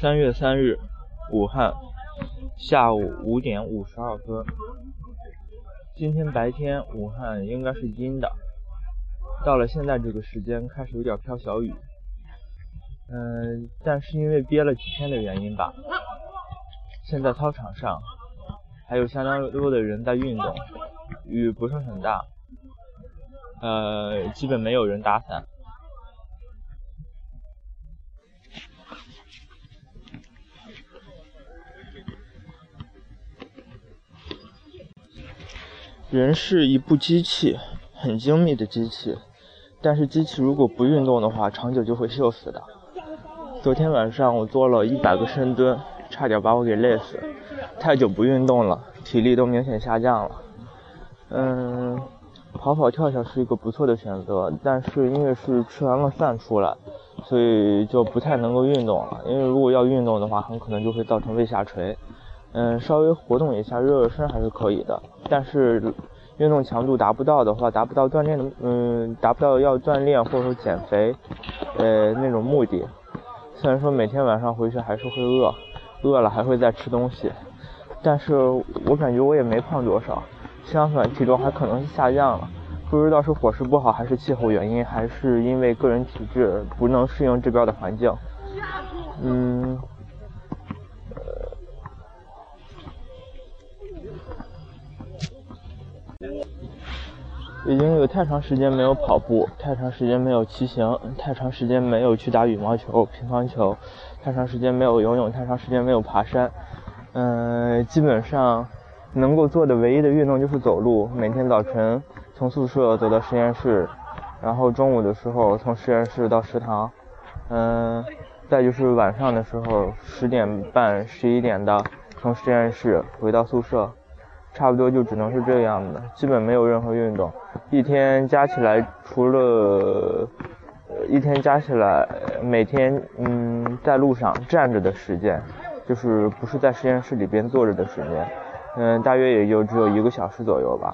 三月三日，武汉，下午五点五十二分。今天白天武汉应该是阴的，到了现在这个时间开始有点飘小雨。嗯，但是因为憋了几天的原因吧，现在操场上还有相当多的人在运动，雨不是很大，呃，基本没有人打伞。人是一部机器，很精密的机器，但是机器如果不运动的话，长久就会锈死的。昨天晚上我做了一百个深蹲，差点把我给累死。太久不运动了，体力都明显下降了。嗯，跑跑跳跳是一个不错的选择，但是因为是吃完了饭出来，所以就不太能够运动了。因为如果要运动的话，很可能就会造成胃下垂。嗯，稍微活动一下，热热身还是可以的。但是运动强度达不到的话，达不到锻炼的，嗯，达不到要锻炼或者说减肥，呃，那种目的。虽然说每天晚上回去还是会饿，饿了还会再吃东西，但是我感觉我也没胖多少，相反体重还可能是下降了。不知道是伙食不好，还是气候原因，还是因为个人体质不能适应这边的环境。嗯。已经有太长时间没有跑步，太长时间没有骑行，太长时间没有去打羽毛球、乒乓球，太长时间没有游泳，太长时间没有爬山。嗯，基本上能够做的唯一的运动就是走路。每天早晨从宿舍走到实验室，然后中午的时候从实验室到食堂。嗯，再就是晚上的时候十点半、十一点的从实验室回到宿舍。差不多就只能是这样的，基本没有任何运动。一天加起来，除了一天加起来，每天嗯在路上站着的时间，就是不是在实验室里边坐着的时间，嗯，大约也就只有一个小时左右吧。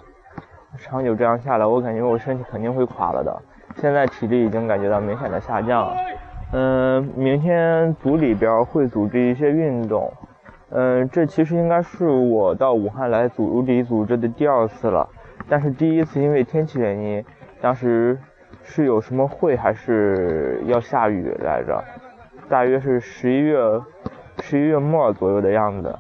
长久这样下来，我感觉我身体肯定会垮了的。现在体力已经感觉到明显的下降了。嗯，明天组里边会组织一些运动。嗯，这其实应该是我到武汉来组里组织的第二次了，但是第一次因为天气原因，当时是有什么会还是要下雨来着，大约是十一月十一月末左右的样子。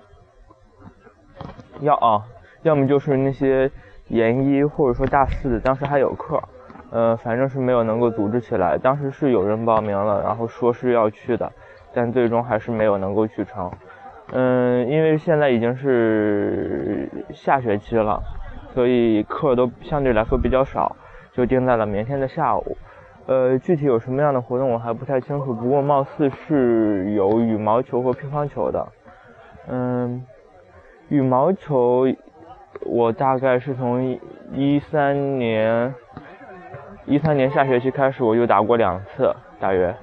要啊，要么就是那些研一或者说大四的，当时还有课，呃，反正是没有能够组织起来。当时是有人报名了，然后说是要去的，但最终还是没有能够去成。嗯，因为现在已经是下学期了，所以课都相对来说比较少，就定在了明天的下午。呃，具体有什么样的活动我还不太清楚，不过貌似是有羽毛球和乒乓球的。嗯，羽毛球我大概是从一三年一三年下学期开始我就打过两次，大约。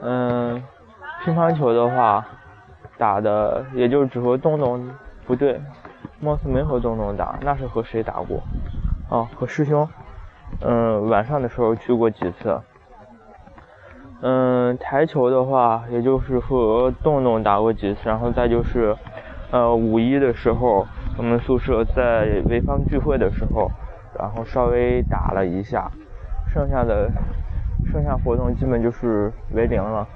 嗯，乒乓球的话。打的也就只和东东，不对，貌似没和东东打，那是和谁打过？哦，和师兄。嗯，晚上的时候去过几次。嗯，台球的话，也就是和东东打过几次，然后再就是，呃，五一的时候，我们宿舍在潍坊聚会的时候，然后稍微打了一下，剩下的，剩下活动基本就是为零了。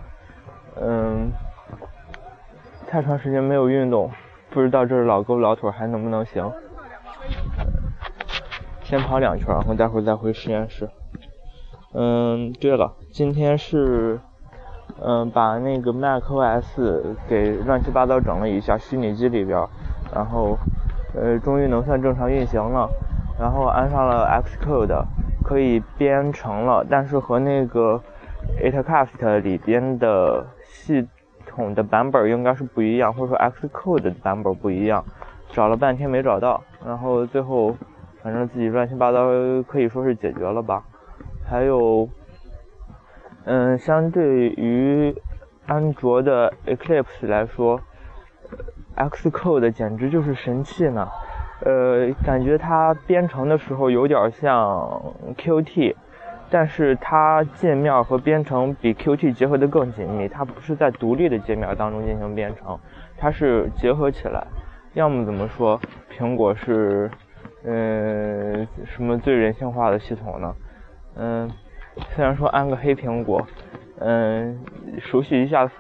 嗯。太长时间没有运动，不知道这老胳膊老腿还能不能行。先跑两圈，然后待会儿再回实验室。嗯，对了，今天是嗯把那个 macOS 给乱七八糟整了一下，虚拟机里边，然后呃终于能算正常运行了，然后安上了 Xcode，可以编程了，但是和那个 Itcast 里边的系。的版本应该是不一样，或者说 Xcode 的版本不一样，找了半天没找到，然后最后反正自己乱七八糟可以说是解决了吧。还有，嗯，相对于安卓的 Eclipse 来说，Xcode 简直就是神器呢。呃，感觉它编程的时候有点像 Qt，但是它界面和编程比 Qt 结合的更紧密，它不是在独立的界面当中进行编程，它是结合起来。要么怎么说，苹果是嗯什么最人性化的系统呢？嗯，虽然说安个黑苹果，嗯，熟悉一下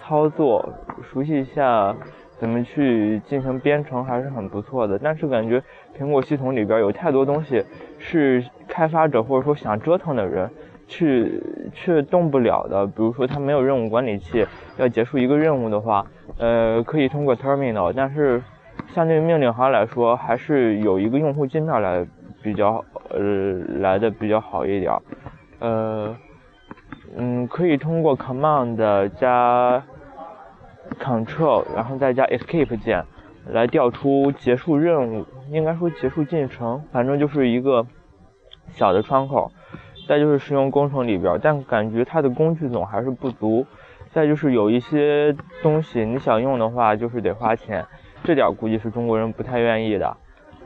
操作，熟悉一下。怎么去进行编程还是很不错的，但是感觉苹果系统里边有太多东西是开发者或者说想折腾的人去去动不了的。比如说，他没有任务管理器，要结束一个任务的话，呃，可以通过 terminal，但是相对于命令行来说，还是有一个用户界面来比较呃来的比较好一点。呃，嗯，可以通过 command 加。Ctrl，然后再加 Escape 键来调出结束任务，应该说结束进程，反正就是一个小的窗口。再就是使用工程里边，但感觉它的工具总还是不足。再就是有一些东西你想用的话，就是得花钱，这点估计是中国人不太愿意的。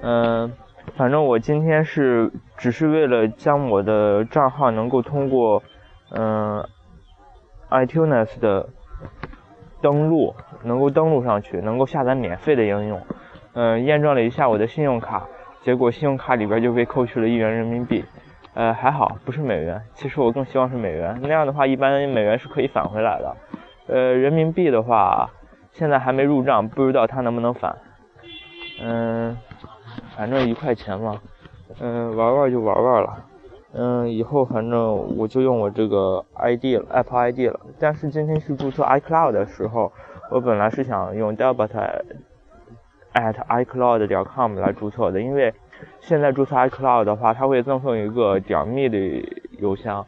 嗯，反正我今天是只是为了将我的账号能够通过嗯 iTunes 的。登录能够登录上去，能够下载免费的应用，嗯，验证了一下我的信用卡，结果信用卡里边就被扣去了一元人民币，呃，还好不是美元，其实我更希望是美元，那样的话一般美元是可以返回来的，呃，人民币的话现在还没入账，不知道它能不能返，嗯，反正一块钱嘛，嗯，玩玩就玩玩了。嗯，以后反正我就用我这个 ID 了，Apple ID 了。但是今天去注册 iCloud 的时候，我本来是想用 Delbert at iCloud 点 com 来注册的，因为现在注册 iCloud 的话，它会赠送一个点 me 的邮箱，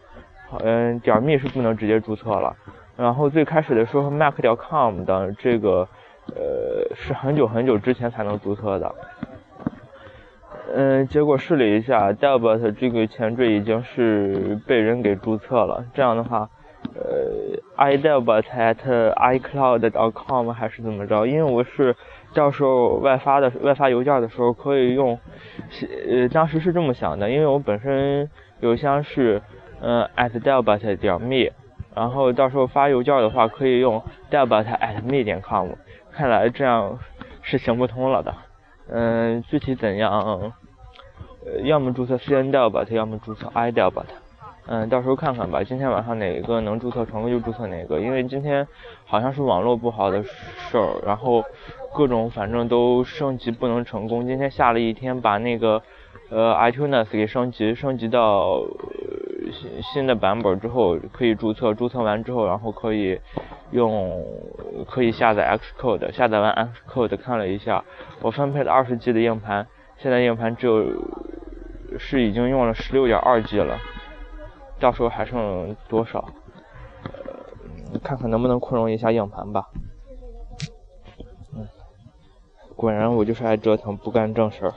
嗯，点 me 是不能直接注册了。然后最开始的时候，Mac 点 com 的这个，呃，是很久很久之前才能注册的。嗯，结果试了一下，Delbert 这个前缀已经是被人给注册了。这样的话，呃，idelbert at icloud.com 还是怎么着？因为我是到时候外发的外发邮件的时候可以用，呃，当时是这么想的，因为我本身邮箱是嗯 at delbert 点 me，然后到时候发邮件的话可以用 delbert at me 点 com，看来这样是行不通了的。嗯，具体怎样？呃，要么注册 c n d e l b 它要么注册 i d e l b 它。嗯，到时候看看吧。今天晚上哪一个能注册成功就注册哪个，因为今天好像是网络不好的事儿，然后各种反正都升级不能成功。今天下了一天，把那个呃 iTunes 给升级，升级到新新的版本之后可以注册，注册完之后然后可以用可以下载 Xcode，下载完 Xcode 看了一下，我分配了二十 G 的硬盘，现在硬盘只有是已经用了十六点二 G 了，到时候还剩多少？呃，看看能不能扩容一下硬盘吧。嗯，果然我就是爱折腾，不干正事儿。